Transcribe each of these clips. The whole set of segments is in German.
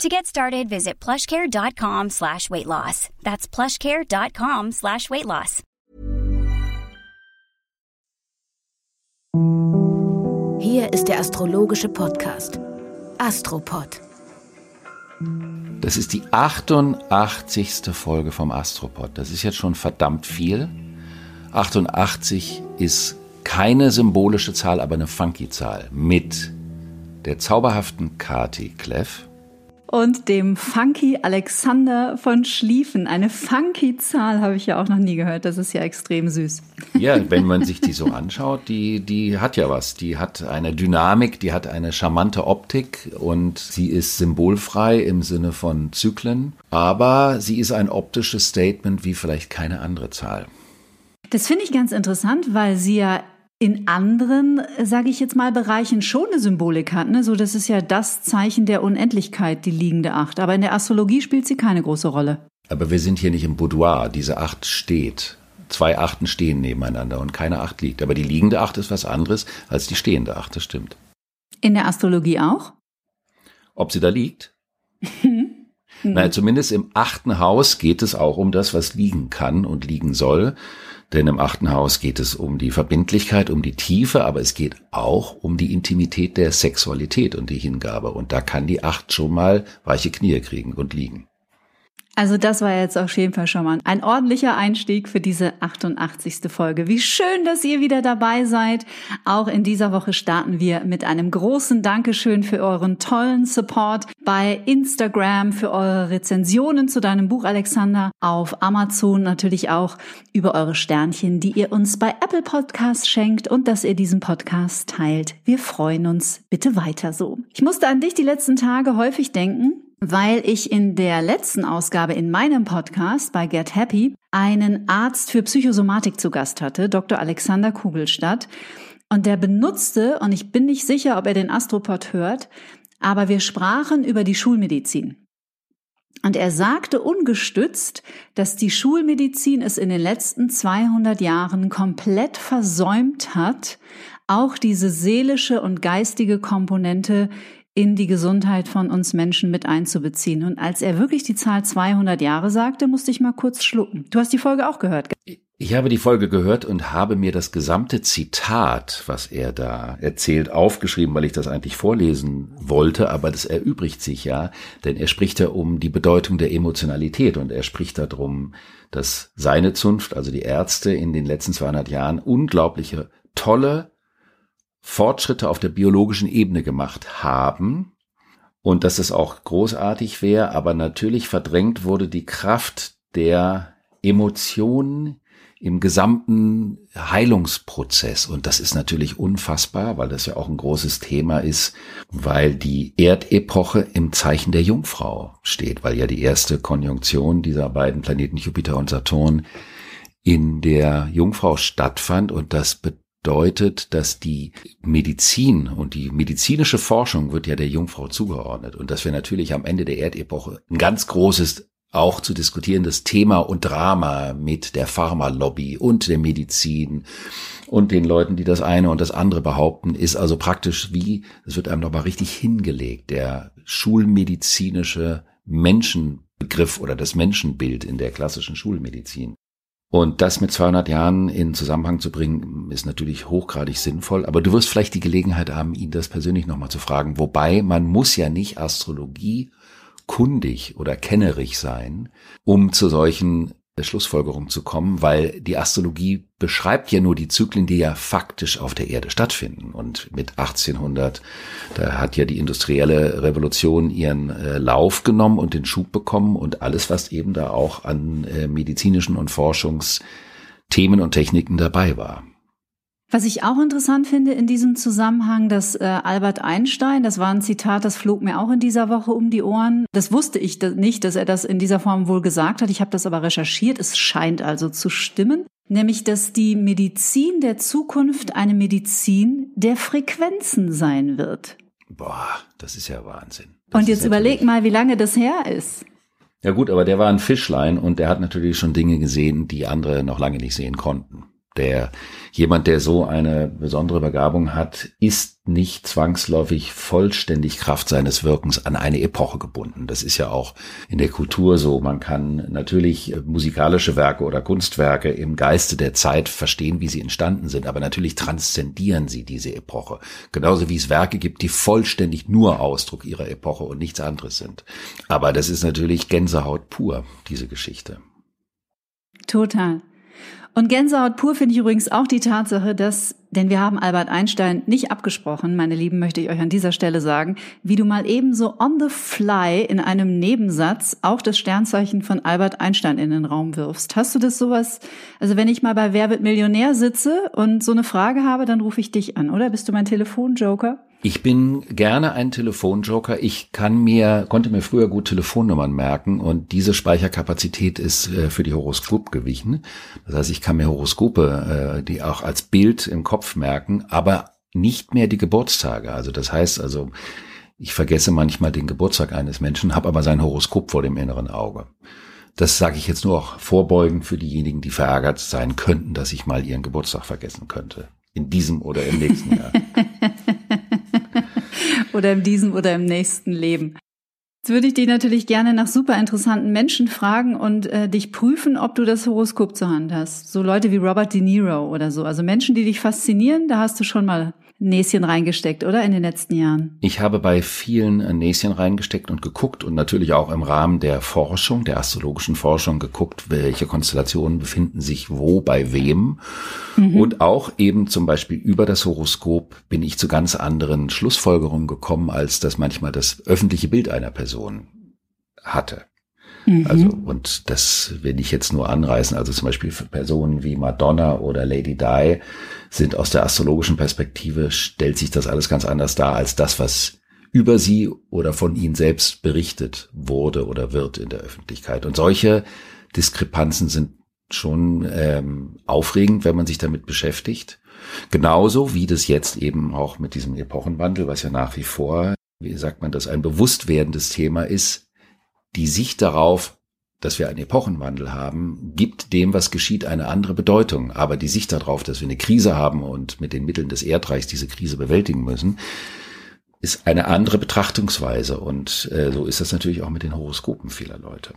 To get started, visit plushcare.com slash weight loss. That's plushcare.com slash weight loss. Hier ist der astrologische Podcast Astropod. Das ist die 88. Folge vom Astropod. Das ist jetzt schon verdammt viel. 88 ist keine symbolische Zahl, aber eine funky Zahl mit der zauberhaften Kati Kleff und dem Funky Alexander von Schlieffen. Eine funky Zahl habe ich ja auch noch nie gehört. Das ist ja extrem süß. Ja, wenn man sich die so anschaut, die, die hat ja was. Die hat eine Dynamik, die hat eine charmante Optik und sie ist symbolfrei im Sinne von Zyklen. Aber sie ist ein optisches Statement wie vielleicht keine andere Zahl. Das finde ich ganz interessant, weil sie ja in anderen, sage ich jetzt mal, Bereichen schon eine Symbolik hat. Ne? So, das ist ja das Zeichen der Unendlichkeit, die liegende Acht. Aber in der Astrologie spielt sie keine große Rolle. Aber wir sind hier nicht im Boudoir. Diese Acht steht. Zwei Achten stehen nebeneinander und keine Acht liegt. Aber die liegende Acht ist was anderes als die stehende Acht, das stimmt. In der Astrologie auch? Ob sie da liegt? Nein, zumindest im achten Haus geht es auch um das, was liegen kann und liegen soll. Denn im achten Haus geht es um die Verbindlichkeit, um die Tiefe, aber es geht auch um die Intimität der Sexualität und die Hingabe. Und da kann die Acht schon mal weiche Knie kriegen und liegen. Also das war jetzt auf jeden Fall schon mal ein ordentlicher Einstieg für diese 88. Folge. Wie schön, dass ihr wieder dabei seid. Auch in dieser Woche starten wir mit einem großen Dankeschön für euren tollen Support bei Instagram, für eure Rezensionen zu deinem Buch Alexander, auf Amazon natürlich auch über eure Sternchen, die ihr uns bei Apple Podcasts schenkt und dass ihr diesen Podcast teilt. Wir freuen uns. Bitte weiter so. Ich musste an dich die letzten Tage häufig denken weil ich in der letzten Ausgabe in meinem Podcast bei Get Happy einen Arzt für Psychosomatik zu Gast hatte, Dr. Alexander Kugelstadt. Und der benutzte, und ich bin nicht sicher, ob er den Astropod hört, aber wir sprachen über die Schulmedizin. Und er sagte ungestützt, dass die Schulmedizin es in den letzten 200 Jahren komplett versäumt hat, auch diese seelische und geistige Komponente in die Gesundheit von uns Menschen mit einzubeziehen. Und als er wirklich die Zahl 200 Jahre sagte, musste ich mal kurz schlucken. Du hast die Folge auch gehört. Ich habe die Folge gehört und habe mir das gesamte Zitat, was er da erzählt, aufgeschrieben, weil ich das eigentlich vorlesen wollte, aber das erübrigt sich ja, denn er spricht ja um die Bedeutung der Emotionalität und er spricht darum, dass seine Zunft, also die Ärzte in den letzten 200 Jahren unglaubliche, tolle Fortschritte auf der biologischen Ebene gemacht haben und dass es auch großartig wäre, aber natürlich verdrängt wurde die Kraft der Emotionen im gesamten Heilungsprozess. Und das ist natürlich unfassbar, weil das ja auch ein großes Thema ist, weil die Erdepoche im Zeichen der Jungfrau steht, weil ja die erste Konjunktion dieser beiden Planeten Jupiter und Saturn in der Jungfrau stattfand und das deutet, dass die Medizin und die medizinische Forschung wird ja der Jungfrau zugeordnet und dass wir natürlich am Ende der Erdepoche ein ganz großes auch zu diskutierendes Thema und Drama mit der Pharmalobby und der Medizin und den Leuten, die das eine und das andere behaupten, ist also praktisch wie, es wird einem nochmal richtig hingelegt, der schulmedizinische Menschenbegriff oder das Menschenbild in der klassischen Schulmedizin. Und das mit 200 Jahren in Zusammenhang zu bringen, ist natürlich hochgradig sinnvoll. Aber du wirst vielleicht die Gelegenheit haben, ihn das persönlich nochmal zu fragen. Wobei man muss ja nicht Astrologie kundig oder kennerig sein, um zu solchen Schlussfolgerung zu kommen, weil die Astrologie beschreibt ja nur die Zyklen, die ja faktisch auf der Erde stattfinden. Und mit 1800, da hat ja die industrielle Revolution ihren äh, Lauf genommen und den Schub bekommen und alles, was eben da auch an äh, medizinischen und Forschungsthemen und Techniken dabei war. Was ich auch interessant finde in diesem Zusammenhang, dass äh, Albert Einstein, das war ein Zitat, das flog mir auch in dieser Woche um die Ohren. Das wusste ich nicht, dass er das in dieser Form wohl gesagt hat. Ich habe das aber recherchiert. Es scheint also zu stimmen. nämlich dass die Medizin der Zukunft eine Medizin der Frequenzen sein wird. Boah, das ist ja Wahnsinn. Das und jetzt überleg mal, wie lange das her ist. Ja gut, aber der war ein Fischlein und der hat natürlich schon Dinge gesehen, die andere noch lange nicht sehen konnten der jemand, der so eine besondere Begabung hat, ist nicht zwangsläufig vollständig Kraft seines Wirkens an eine Epoche gebunden. Das ist ja auch in der Kultur so. Man kann natürlich musikalische Werke oder Kunstwerke im Geiste der Zeit verstehen, wie sie entstanden sind, aber natürlich transzendieren sie diese Epoche. Genauso wie es Werke gibt, die vollständig nur Ausdruck ihrer Epoche und nichts anderes sind. Aber das ist natürlich Gänsehaut pur, diese Geschichte. Total. Und Gänsehaut pur finde ich übrigens auch die Tatsache, dass, denn wir haben Albert Einstein nicht abgesprochen, meine Lieben, möchte ich euch an dieser Stelle sagen, wie du mal ebenso on the fly in einem Nebensatz auch das Sternzeichen von Albert Einstein in den Raum wirfst. Hast du das sowas? Also wenn ich mal bei Wer wird Millionär sitze und so eine Frage habe, dann rufe ich dich an, oder? Bist du mein Telefonjoker? Ich bin gerne ein Telefonjoker. Ich kann mir, konnte mir früher gut Telefonnummern merken und diese Speicherkapazität ist äh, für die Horoskop gewichen. Das heißt, ich kann mir Horoskope, äh, die auch als Bild im Kopf merken, aber nicht mehr die Geburtstage. Also das heißt also, ich vergesse manchmal den Geburtstag eines Menschen, habe aber sein Horoskop vor dem inneren Auge. Das sage ich jetzt nur auch vorbeugend für diejenigen, die verärgert sein könnten, dass ich mal ihren Geburtstag vergessen könnte. In diesem oder im nächsten Jahr. oder in diesem oder im nächsten Leben. Jetzt würde ich dich natürlich gerne nach super interessanten Menschen fragen und äh, dich prüfen, ob du das Horoskop zur Hand hast. So Leute wie Robert De Niro oder so. Also Menschen, die dich faszinieren, da hast du schon mal Näschen reingesteckt, oder in den letzten Jahren? Ich habe bei vielen Näschen reingesteckt und geguckt und natürlich auch im Rahmen der Forschung, der astrologischen Forschung geguckt, welche Konstellationen befinden sich wo bei wem. Mhm. Und auch eben zum Beispiel über das Horoskop bin ich zu ganz anderen Schlussfolgerungen gekommen, als das manchmal das öffentliche Bild einer Person hatte. Mhm. Also, und das will ich jetzt nur anreißen. Also zum Beispiel für Personen wie Madonna oder Lady Di sind aus der astrologischen Perspektive, stellt sich das alles ganz anders dar als das, was über sie oder von ihnen selbst berichtet wurde oder wird in der Öffentlichkeit. Und solche Diskrepanzen sind schon ähm, aufregend, wenn man sich damit beschäftigt. Genauso wie das jetzt eben auch mit diesem Epochenwandel, was ja nach wie vor, wie sagt man das, ein bewusst werdendes Thema ist, die Sicht darauf, dass wir einen Epochenwandel haben, gibt dem, was geschieht, eine andere Bedeutung. Aber die Sicht darauf, dass wir eine Krise haben und mit den Mitteln des Erdreichs diese Krise bewältigen müssen, ist eine andere Betrachtungsweise. Und äh, so ist das natürlich auch mit den Horoskopen vieler Leute.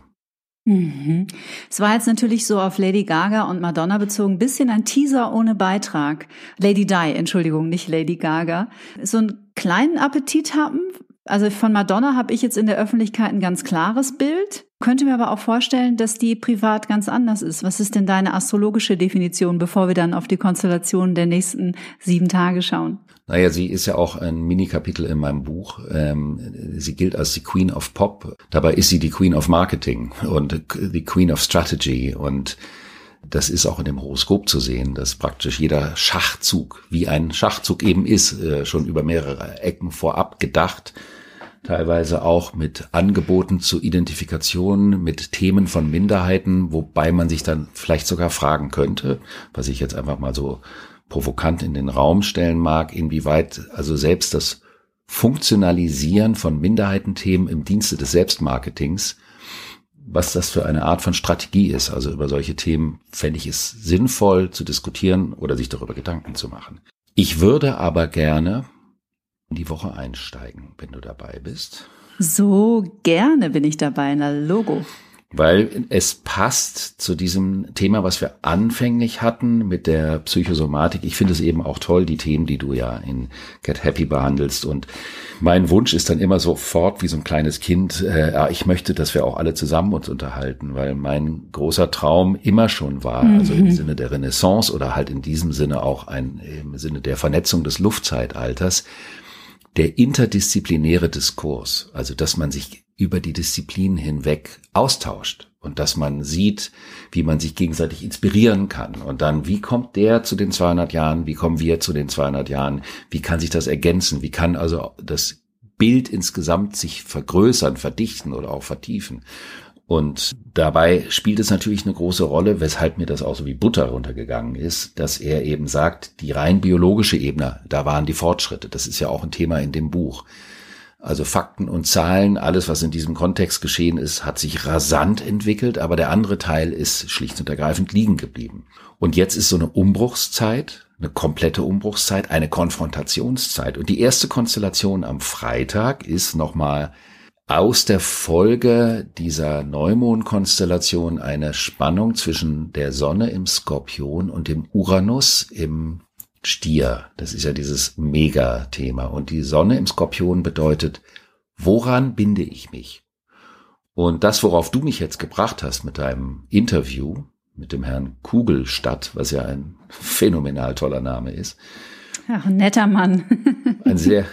Mhm. Es war jetzt natürlich so auf Lady Gaga und Madonna bezogen, bisschen ein Teaser ohne Beitrag. Lady Di, Entschuldigung, nicht Lady Gaga. So einen kleinen Appetit haben also von Madonna habe ich jetzt in der Öffentlichkeit ein ganz klares Bild, könnte mir aber auch vorstellen, dass die privat ganz anders ist. Was ist denn deine astrologische Definition, bevor wir dann auf die Konstellation der nächsten sieben Tage schauen? Naja, sie ist ja auch ein Mini-Kapitel in meinem Buch. Ähm, sie gilt als die Queen of Pop. Dabei ist sie die Queen of Marketing und die Queen of Strategy und das ist auch in dem Horoskop zu sehen, dass praktisch jeder Schachzug, wie ein Schachzug eben ist, äh, schon über mehrere Ecken vorab gedacht teilweise auch mit Angeboten zur Identifikation mit Themen von Minderheiten, wobei man sich dann vielleicht sogar fragen könnte, was ich jetzt einfach mal so provokant in den Raum stellen mag, inwieweit also selbst das Funktionalisieren von Minderheitenthemen im Dienste des Selbstmarketings, was das für eine Art von Strategie ist. Also über solche Themen fände ich es sinnvoll zu diskutieren oder sich darüber Gedanken zu machen. Ich würde aber gerne in die Woche einsteigen, wenn du dabei bist. So gerne bin ich dabei, na Logo. Weil es passt zu diesem Thema, was wir anfänglich hatten mit der Psychosomatik. Ich finde es eben auch toll, die Themen, die du ja in Get Happy behandelst. Und mein Wunsch ist dann immer sofort wie so ein kleines Kind, äh, ich möchte, dass wir auch alle zusammen uns unterhalten, weil mein großer Traum immer schon war, mhm. also im Sinne der Renaissance oder halt in diesem Sinne auch ein, im Sinne der Vernetzung des Luftzeitalters, der interdisziplinäre Diskurs, also dass man sich über die Disziplinen hinweg austauscht und dass man sieht, wie man sich gegenseitig inspirieren kann. Und dann, wie kommt der zu den 200 Jahren? Wie kommen wir zu den 200 Jahren? Wie kann sich das ergänzen? Wie kann also das Bild insgesamt sich vergrößern, verdichten oder auch vertiefen? Und dabei spielt es natürlich eine große Rolle, weshalb mir das auch so wie Butter runtergegangen ist, dass er eben sagt, die rein biologische Ebene, da waren die Fortschritte. Das ist ja auch ein Thema in dem Buch. Also Fakten und Zahlen, alles, was in diesem Kontext geschehen ist, hat sich rasant entwickelt, aber der andere Teil ist schlicht und ergreifend liegen geblieben. Und jetzt ist so eine Umbruchszeit, eine komplette Umbruchszeit, eine Konfrontationszeit. Und die erste Konstellation am Freitag ist nochmal aus der Folge dieser Neumondkonstellation eine Spannung zwischen der Sonne im Skorpion und dem Uranus im Stier. Das ist ja dieses Megathema. Und die Sonne im Skorpion bedeutet, woran binde ich mich? Und das, worauf du mich jetzt gebracht hast mit deinem Interview mit dem Herrn Kugelstadt, was ja ein phänomenal toller Name ist. Ja, ein netter Mann. ein sehr,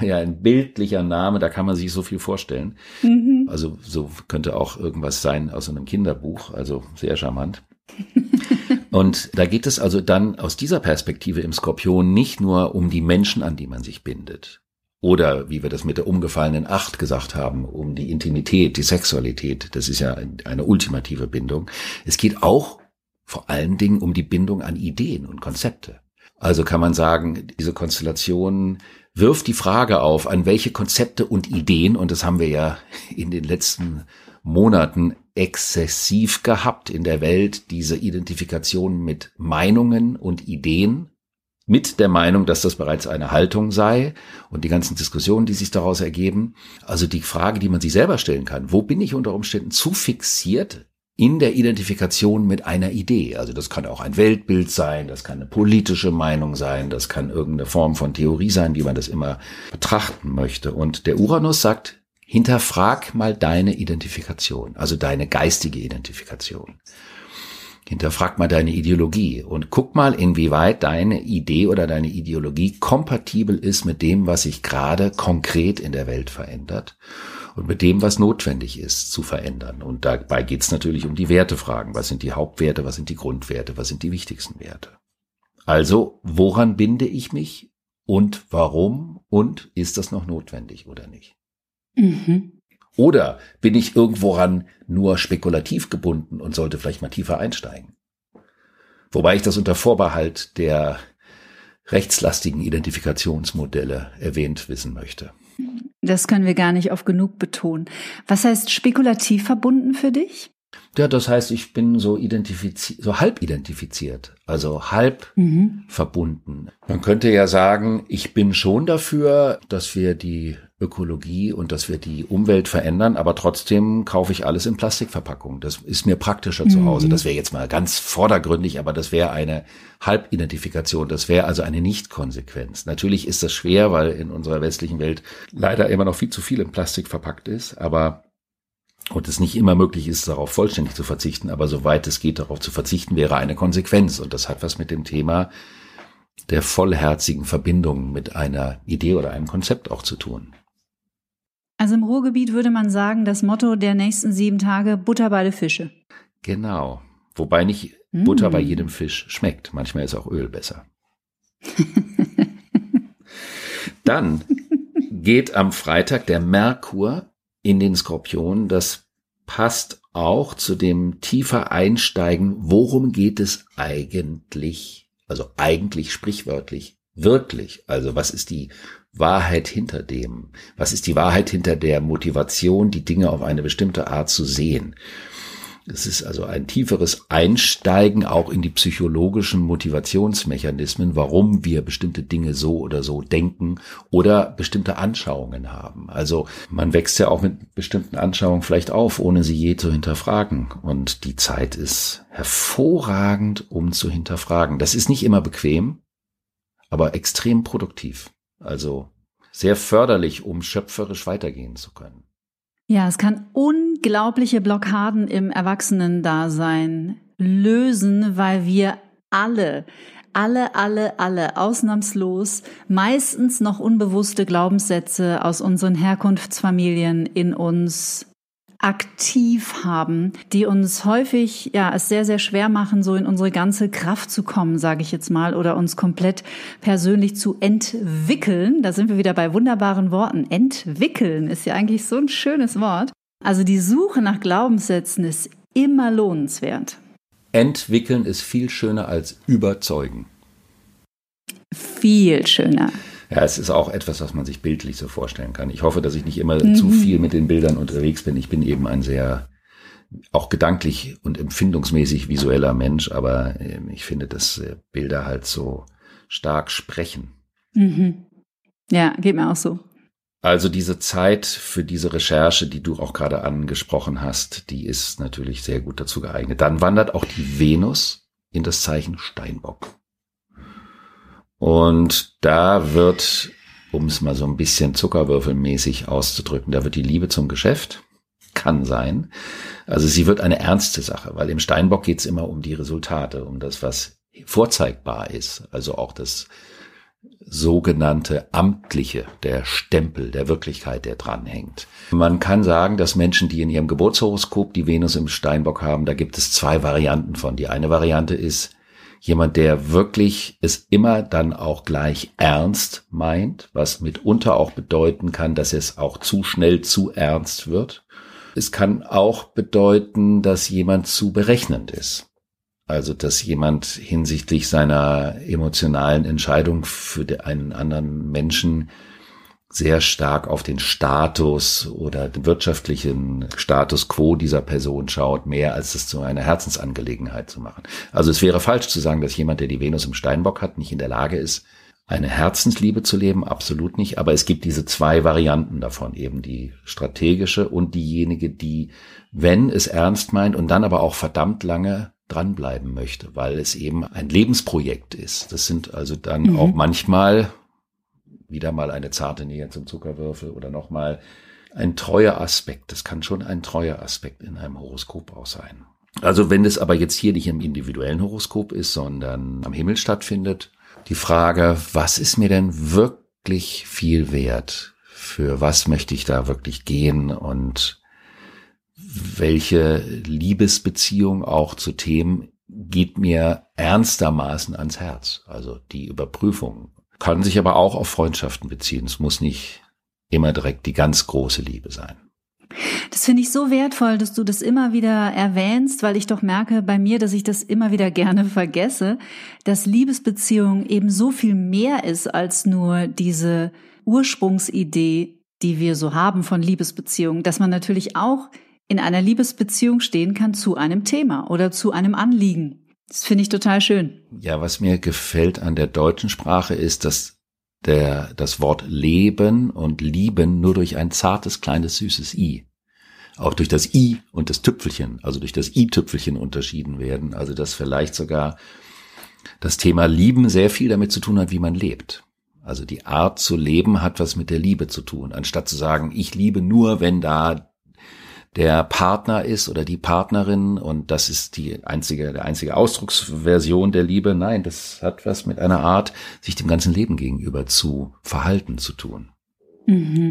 ja, ein bildlicher Name, da kann man sich so viel vorstellen. Mhm. Also so könnte auch irgendwas sein aus einem Kinderbuch, also sehr charmant. Und da geht es also dann aus dieser Perspektive im Skorpion nicht nur um die Menschen, an die man sich bindet. Oder wie wir das mit der umgefallenen Acht gesagt haben, um die Intimität, die Sexualität. Das ist ja eine ultimative Bindung. Es geht auch vor allen Dingen um die Bindung an Ideen und Konzepte. Also kann man sagen, diese Konstellation wirft die Frage auf, an welche Konzepte und Ideen, und das haben wir ja in den letzten Monaten exzessiv gehabt in der Welt, diese Identifikation mit Meinungen und Ideen, mit der Meinung, dass das bereits eine Haltung sei und die ganzen Diskussionen, die sich daraus ergeben. Also die Frage, die man sich selber stellen kann, wo bin ich unter Umständen zu fixiert in der Identifikation mit einer Idee. Also das kann auch ein Weltbild sein, das kann eine politische Meinung sein, das kann irgendeine Form von Theorie sein, wie man das immer betrachten möchte. Und der Uranus sagt, hinterfrag mal deine Identifikation, also deine geistige Identifikation. Hinterfrag mal deine Ideologie und guck mal, inwieweit deine Idee oder deine Ideologie kompatibel ist mit dem, was sich gerade konkret in der Welt verändert und mit dem, was notwendig ist zu verändern. Und dabei geht es natürlich um die Wertefragen. Was sind die Hauptwerte, was sind die Grundwerte, was sind die wichtigsten Werte? Also, woran binde ich mich und warum und ist das noch notwendig oder nicht? Mhm. Oder bin ich irgendworan nur spekulativ gebunden und sollte vielleicht mal tiefer einsteigen? Wobei ich das unter Vorbehalt der rechtslastigen Identifikationsmodelle erwähnt wissen möchte. Das können wir gar nicht oft genug betonen. Was heißt spekulativ verbunden für dich? Ja, das heißt, ich bin so identifiziert, so halb identifiziert, also halb mhm. verbunden. Man könnte ja sagen, ich bin schon dafür, dass wir die Ökologie und dass wir die Umwelt verändern, aber trotzdem kaufe ich alles in Plastikverpackung. Das ist mir praktischer mhm. zu Hause. Das wäre jetzt mal ganz vordergründig, aber das wäre eine Halbidentifikation. Das wäre also eine Nichtkonsequenz. Natürlich ist das schwer, weil in unserer westlichen Welt leider immer noch viel zu viel in Plastik verpackt ist, aber und es nicht immer möglich ist, darauf vollständig zu verzichten, aber soweit es geht, darauf zu verzichten, wäre eine Konsequenz. Und das hat was mit dem Thema der vollherzigen Verbindung mit einer Idee oder einem Konzept auch zu tun. Also im Ruhrgebiet würde man sagen, das Motto der nächsten sieben Tage Butter bei den Fische. Genau. Wobei nicht mm. Butter bei jedem Fisch schmeckt. Manchmal ist auch Öl besser. Dann geht am Freitag der Merkur in den Skorpion. Das passt auch zu dem tiefer Einsteigen. Worum geht es eigentlich? Also eigentlich sprichwörtlich, wirklich. Also was ist die Wahrheit hinter dem? Was ist die Wahrheit hinter der Motivation, die Dinge auf eine bestimmte Art zu sehen? Es ist also ein tieferes Einsteigen auch in die psychologischen Motivationsmechanismen, warum wir bestimmte Dinge so oder so denken oder bestimmte Anschauungen haben. Also man wächst ja auch mit bestimmten Anschauungen vielleicht auf, ohne sie je zu hinterfragen. Und die Zeit ist hervorragend, um zu hinterfragen. Das ist nicht immer bequem, aber extrem produktiv. Also sehr förderlich, um schöpferisch weitergehen zu können. Ja, es kann unglaubliche Blockaden im Erwachsenendasein lösen, weil wir alle, alle, alle, alle ausnahmslos meistens noch unbewusste Glaubenssätze aus unseren Herkunftsfamilien in uns aktiv haben, die uns häufig ja es sehr sehr schwer machen, so in unsere ganze Kraft zu kommen, sage ich jetzt mal, oder uns komplett persönlich zu entwickeln. Da sind wir wieder bei wunderbaren Worten. Entwickeln ist ja eigentlich so ein schönes Wort. Also die Suche nach Glaubenssätzen ist immer lohnenswert. Entwickeln ist viel schöner als überzeugen. Viel schöner. Ja, es ist auch etwas, was man sich bildlich so vorstellen kann. Ich hoffe, dass ich nicht immer mhm. zu viel mit den Bildern unterwegs bin. Ich bin eben ein sehr auch gedanklich und empfindungsmäßig visueller Mensch, aber ähm, ich finde, dass äh, Bilder halt so stark sprechen. Mhm. Ja, geht mir auch so. Also diese Zeit für diese Recherche, die du auch gerade angesprochen hast, die ist natürlich sehr gut dazu geeignet. Dann wandert auch die Venus in das Zeichen Steinbock. Und da wird, um es mal so ein bisschen zuckerwürfelmäßig auszudrücken, da wird die Liebe zum Geschäft, kann sein. Also sie wird eine ernste Sache, weil im Steinbock geht es immer um die Resultate, um das, was vorzeigbar ist. Also auch das sogenannte amtliche, der Stempel der Wirklichkeit, der dranhängt. Man kann sagen, dass Menschen, die in ihrem Geburtshoroskop die Venus im Steinbock haben, da gibt es zwei Varianten von. Die eine Variante ist jemand, der wirklich es immer dann auch gleich ernst meint, was mitunter auch bedeuten kann, dass es auch zu schnell zu ernst wird. Es kann auch bedeuten, dass jemand zu berechnend ist. Also, dass jemand hinsichtlich seiner emotionalen Entscheidung für einen anderen Menschen sehr stark auf den Status oder den wirtschaftlichen Status quo dieser Person schaut, mehr als es zu einer Herzensangelegenheit zu machen. Also es wäre falsch zu sagen, dass jemand, der die Venus im Steinbock hat, nicht in der Lage ist, eine Herzensliebe zu leben, absolut nicht. Aber es gibt diese zwei Varianten davon, eben die strategische und diejenige, die, wenn es ernst meint und dann aber auch verdammt lange dranbleiben möchte, weil es eben ein Lebensprojekt ist. Das sind also dann mhm. auch manchmal wieder mal eine zarte Nähe zum Zuckerwürfel oder nochmal ein treuer Aspekt. Das kann schon ein treuer Aspekt in einem Horoskop auch sein. Also wenn es aber jetzt hier nicht im individuellen Horoskop ist, sondern am Himmel stattfindet, die Frage, was ist mir denn wirklich viel wert? Für was möchte ich da wirklich gehen und welche Liebesbeziehung auch zu Themen geht mir ernstermaßen ans Herz. Also die Überprüfung kann sich aber auch auf Freundschaften beziehen. Es muss nicht immer direkt die ganz große Liebe sein. Das finde ich so wertvoll, dass du das immer wieder erwähnst, weil ich doch merke bei mir, dass ich das immer wieder gerne vergesse, dass Liebesbeziehung eben so viel mehr ist als nur diese Ursprungsidee, die wir so haben von Liebesbeziehungen, dass man natürlich auch in einer Liebesbeziehung stehen kann zu einem Thema oder zu einem Anliegen. Das finde ich total schön. Ja, was mir gefällt an der deutschen Sprache ist, dass der, das Wort Leben und Lieben nur durch ein zartes, kleines, süßes I, auch durch das I und das Tüpfelchen, also durch das I-Tüpfelchen unterschieden werden. Also dass vielleicht sogar das Thema Lieben sehr viel damit zu tun hat, wie man lebt. Also die Art zu leben hat was mit der Liebe zu tun. Anstatt zu sagen, ich liebe nur, wenn da der Partner ist oder die Partnerin und das ist die einzige, der einzige Ausdrucksversion der Liebe. Nein, das hat was mit einer Art, sich dem ganzen Leben gegenüber zu verhalten zu tun. Mhm.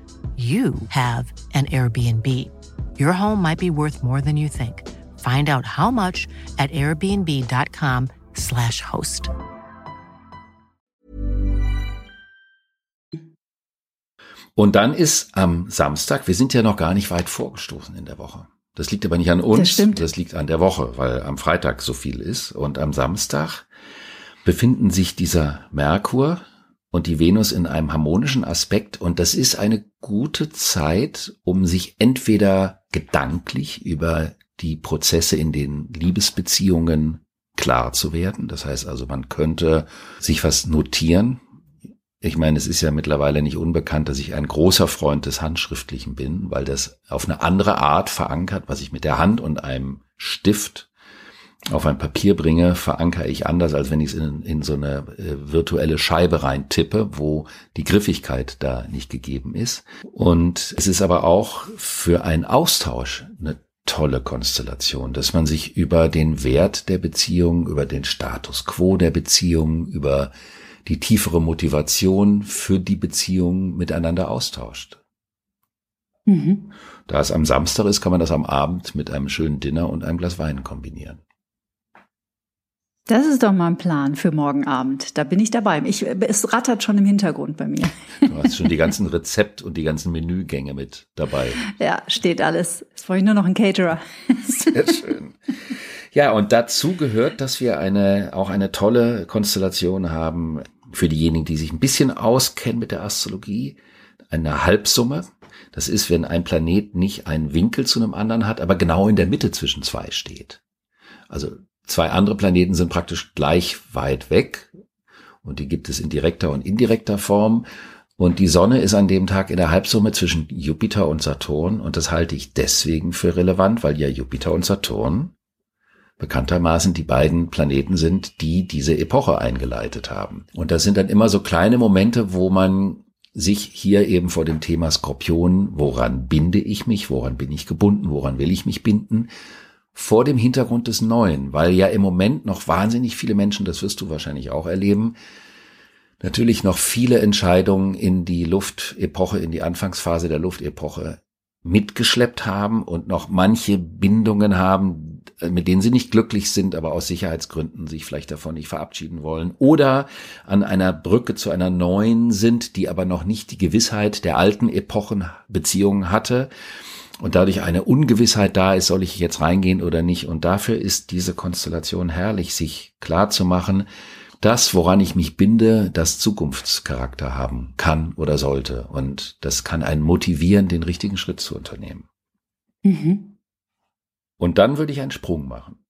you have an Airbnb. Your home might be worth more than you think. Find out how much at airbnb.com/slash host. Und dann ist am Samstag, wir sind ja noch gar nicht weit vorgestoßen in der Woche. Das liegt aber nicht an uns, das, stimmt. das liegt an der Woche, weil am Freitag so viel ist. Und am Samstag befinden sich dieser Merkur, und die Venus in einem harmonischen Aspekt. Und das ist eine gute Zeit, um sich entweder gedanklich über die Prozesse in den Liebesbeziehungen klar zu werden. Das heißt also, man könnte sich was notieren. Ich meine, es ist ja mittlerweile nicht unbekannt, dass ich ein großer Freund des Handschriftlichen bin, weil das auf eine andere Art verankert, was ich mit der Hand und einem Stift auf ein Papier bringe, verankere ich anders, als wenn ich es in, in so eine äh, virtuelle Scheibe rein tippe, wo die Griffigkeit da nicht gegeben ist. Und es ist aber auch für einen Austausch eine tolle Konstellation, dass man sich über den Wert der Beziehung, über den Status quo der Beziehung, über die tiefere Motivation für die Beziehung miteinander austauscht. Mhm. Da es am Samstag ist, kann man das am Abend mit einem schönen Dinner und einem Glas Wein kombinieren. Das ist doch mal ein Plan für morgen Abend. Da bin ich dabei. Ich, es rattert schon im Hintergrund bei mir. Du hast schon die ganzen Rezept und die ganzen Menügänge mit dabei. Ja, steht alles. Jetzt brauche ich nur noch einen Caterer. Sehr schön. Ja, und dazu gehört, dass wir eine, auch eine tolle Konstellation haben für diejenigen, die sich ein bisschen auskennen mit der Astrologie. Eine Halbsumme. Das ist, wenn ein Planet nicht einen Winkel zu einem anderen hat, aber genau in der Mitte zwischen zwei steht. Also Zwei andere Planeten sind praktisch gleich weit weg und die gibt es in direkter und indirekter Form. Und die Sonne ist an dem Tag in der Halbsumme zwischen Jupiter und Saturn und das halte ich deswegen für relevant, weil ja Jupiter und Saturn bekanntermaßen die beiden Planeten sind, die diese Epoche eingeleitet haben. Und das sind dann immer so kleine Momente, wo man sich hier eben vor dem Thema Skorpion, woran binde ich mich, woran bin ich gebunden, woran will ich mich binden, vor dem Hintergrund des Neuen, weil ja im Moment noch wahnsinnig viele Menschen, das wirst du wahrscheinlich auch erleben, natürlich noch viele Entscheidungen in die Luftepoche, in die Anfangsphase der Luftepoche mitgeschleppt haben und noch manche Bindungen haben, mit denen sie nicht glücklich sind, aber aus Sicherheitsgründen sich vielleicht davon nicht verabschieden wollen oder an einer Brücke zu einer neuen sind, die aber noch nicht die Gewissheit der alten Epochenbeziehungen hatte und dadurch eine Ungewissheit da ist, soll ich jetzt reingehen oder nicht. Und dafür ist diese Konstellation herrlich, sich klar zu machen, das, woran ich mich binde, das Zukunftscharakter haben kann oder sollte. Und das kann einen motivieren, den richtigen Schritt zu unternehmen. Mhm. Und dann würde ich einen Sprung machen.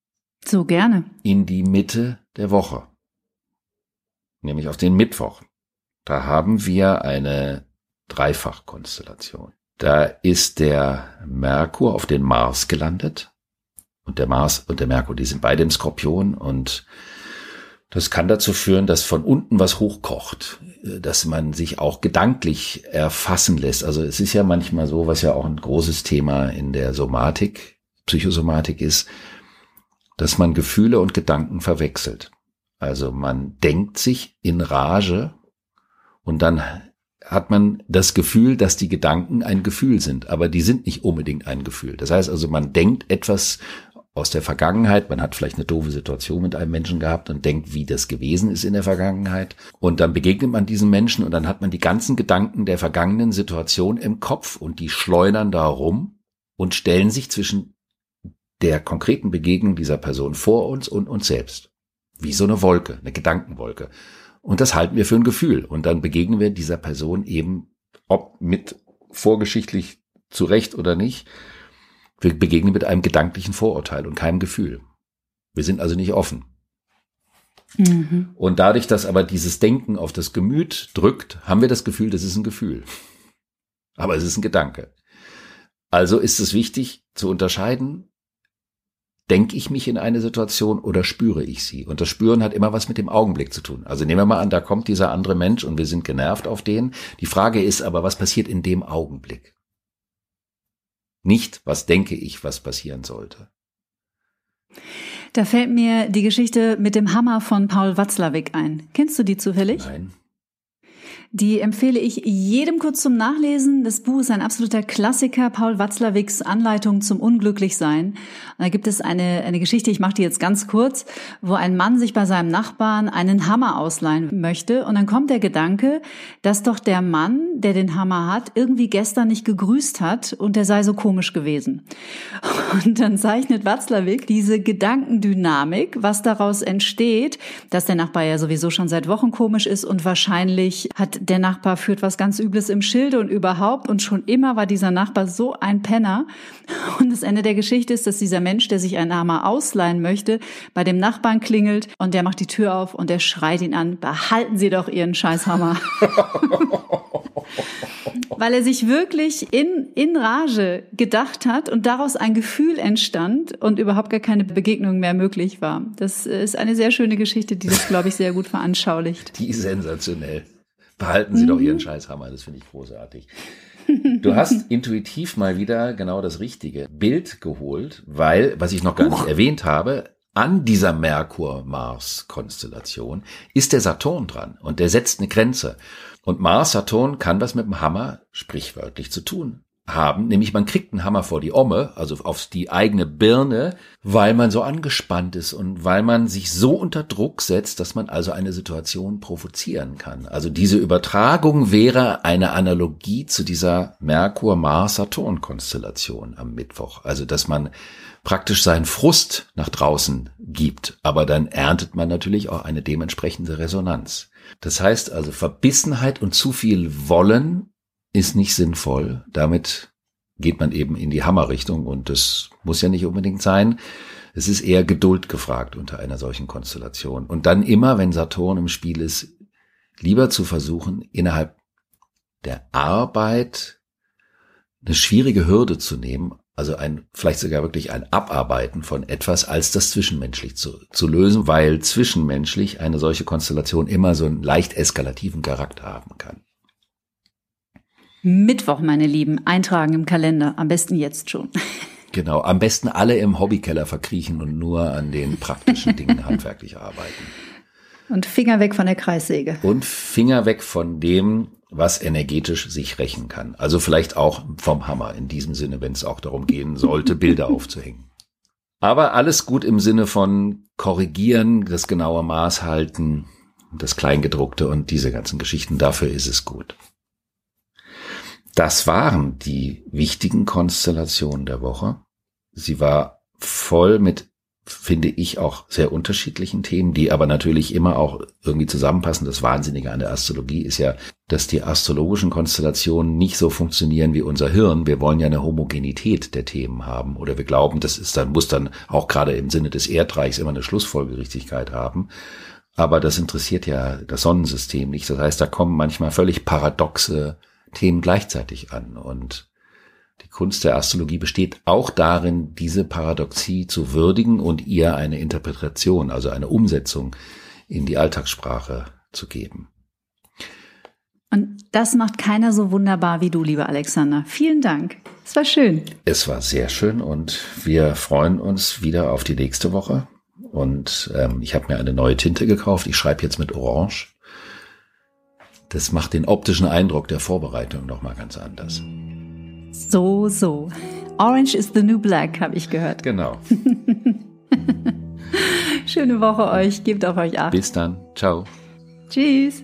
So gerne. In die Mitte der Woche. Nämlich auf den Mittwoch. Da haben wir eine Dreifachkonstellation. Da ist der Merkur auf den Mars gelandet. Und der Mars und der Merkur, die sind beide im Skorpion und das kann dazu führen, dass von unten was hochkocht, dass man sich auch gedanklich erfassen lässt. Also es ist ja manchmal so, was ja auch ein großes Thema in der Somatik, Psychosomatik ist, dass man Gefühle und Gedanken verwechselt. Also man denkt sich in Rage und dann hat man das Gefühl, dass die Gedanken ein Gefühl sind, aber die sind nicht unbedingt ein Gefühl. Das heißt also, man denkt etwas aus der Vergangenheit, man hat vielleicht eine doofe Situation mit einem Menschen gehabt und denkt, wie das gewesen ist in der Vergangenheit. Und dann begegnet man diesem Menschen und dann hat man die ganzen Gedanken der vergangenen Situation im Kopf und die schleudern da rum und stellen sich zwischen der konkreten Begegnung dieser Person vor uns und uns selbst. Wie so eine Wolke, eine Gedankenwolke. Und das halten wir für ein Gefühl. Und dann begegnen wir dieser Person eben, ob mit vorgeschichtlich zurecht oder nicht, wir begegnen mit einem gedanklichen Vorurteil und keinem Gefühl. Wir sind also nicht offen. Mhm. Und dadurch, dass aber dieses Denken auf das Gemüt drückt, haben wir das Gefühl, das ist ein Gefühl. Aber es ist ein Gedanke. Also ist es wichtig zu unterscheiden, denke ich mich in eine Situation oder spüre ich sie? Und das Spüren hat immer was mit dem Augenblick zu tun. Also nehmen wir mal an, da kommt dieser andere Mensch und wir sind genervt auf den. Die Frage ist aber, was passiert in dem Augenblick? Nicht, was denke ich, was passieren sollte. Da fällt mir die Geschichte mit dem Hammer von Paul Watzlawick ein. Kennst du die zufällig? Nein. Die empfehle ich jedem kurz zum Nachlesen. Das Buch ist ein absoluter Klassiker, Paul Watzlawicks Anleitung zum Unglücklichsein. Da gibt es eine, eine Geschichte, ich mache die jetzt ganz kurz, wo ein Mann sich bei seinem Nachbarn einen Hammer ausleihen möchte. Und dann kommt der Gedanke, dass doch der Mann, der den Hammer hat, irgendwie gestern nicht gegrüßt hat und der sei so komisch gewesen. Und dann zeichnet Watzlawick diese Gedankendynamik, was daraus entsteht, dass der Nachbar ja sowieso schon seit Wochen komisch ist und wahrscheinlich hat der Nachbar führt was ganz Übles im Schilde und überhaupt. Und schon immer war dieser Nachbar so ein Penner. Und das Ende der Geschichte ist, dass dieser Mensch, der sich einen Hammer ausleihen möchte, bei dem Nachbarn klingelt und der macht die Tür auf und der schreit ihn an, behalten Sie doch Ihren Scheißhammer. weil er sich wirklich in, in Rage gedacht hat und daraus ein Gefühl entstand und überhaupt gar keine Begegnung mehr möglich war. Das ist eine sehr schöne Geschichte, die das, glaube ich, sehr gut veranschaulicht. Die ist sensationell. Behalten Sie mhm. doch Ihren Scheißhammer, das finde ich großartig. Du hast intuitiv mal wieder genau das richtige Bild geholt, weil, was ich noch gar nicht erwähnt habe, an dieser Merkur-Mars-Konstellation ist der Saturn dran und der setzt eine Grenze. Und Mars-Saturn kann was mit dem Hammer sprichwörtlich zu tun haben, nämlich man kriegt einen Hammer vor die Omme, also auf die eigene Birne, weil man so angespannt ist und weil man sich so unter Druck setzt, dass man also eine Situation provozieren kann. Also diese Übertragung wäre eine Analogie zu dieser Merkur-Mars-Saturn-Konstellation am Mittwoch. Also dass man praktisch seinen Frust nach draußen gibt, aber dann erntet man natürlich auch eine dementsprechende Resonanz. Das heißt also Verbissenheit und zu viel Wollen ist nicht sinnvoll. Damit geht man eben in die Hammerrichtung und das muss ja nicht unbedingt sein. Es ist eher Geduld gefragt unter einer solchen Konstellation. Und dann immer, wenn Saturn im Spiel ist, lieber zu versuchen, innerhalb der Arbeit eine schwierige Hürde zu nehmen, also ein, vielleicht sogar wirklich ein Abarbeiten von etwas, als das zwischenmenschlich zu, zu lösen, weil zwischenmenschlich eine solche Konstellation immer so einen leicht eskalativen Charakter haben kann. Mittwoch, meine Lieben, eintragen im Kalender, am besten jetzt schon. Genau, am besten alle im Hobbykeller verkriechen und nur an den praktischen Dingen handwerklich arbeiten. Und Finger weg von der Kreissäge. Und Finger weg von dem, was energetisch sich rächen kann. Also vielleicht auch vom Hammer in diesem Sinne, wenn es auch darum gehen sollte, Bilder aufzuhängen. Aber alles gut im Sinne von korrigieren, das genaue Maß halten, das Kleingedruckte und diese ganzen Geschichten. Dafür ist es gut. Das waren die wichtigen Konstellationen der Woche. Sie war voll mit, finde ich, auch sehr unterschiedlichen Themen, die aber natürlich immer auch irgendwie zusammenpassen. Das Wahnsinnige an der Astrologie ist ja, dass die astrologischen Konstellationen nicht so funktionieren wie unser Hirn. Wir wollen ja eine Homogenität der Themen haben oder wir glauben, das ist dann, muss dann auch gerade im Sinne des Erdreichs immer eine Schlussfolgerichtigkeit haben. Aber das interessiert ja das Sonnensystem nicht. Das heißt, da kommen manchmal völlig paradoxe Themen gleichzeitig an. Und die Kunst der Astrologie besteht auch darin, diese Paradoxie zu würdigen und ihr eine Interpretation, also eine Umsetzung in die Alltagssprache zu geben. Und das macht keiner so wunderbar wie du, lieber Alexander. Vielen Dank. Es war schön. Es war sehr schön und wir freuen uns wieder auf die nächste Woche. Und ähm, ich habe mir eine neue Tinte gekauft. Ich schreibe jetzt mit Orange das macht den optischen Eindruck der Vorbereitung noch mal ganz anders. So, so. Orange is the new black, habe ich gehört. Genau. Schöne Woche euch. Gebt auf euch acht. Bis dann. Ciao. Tschüss.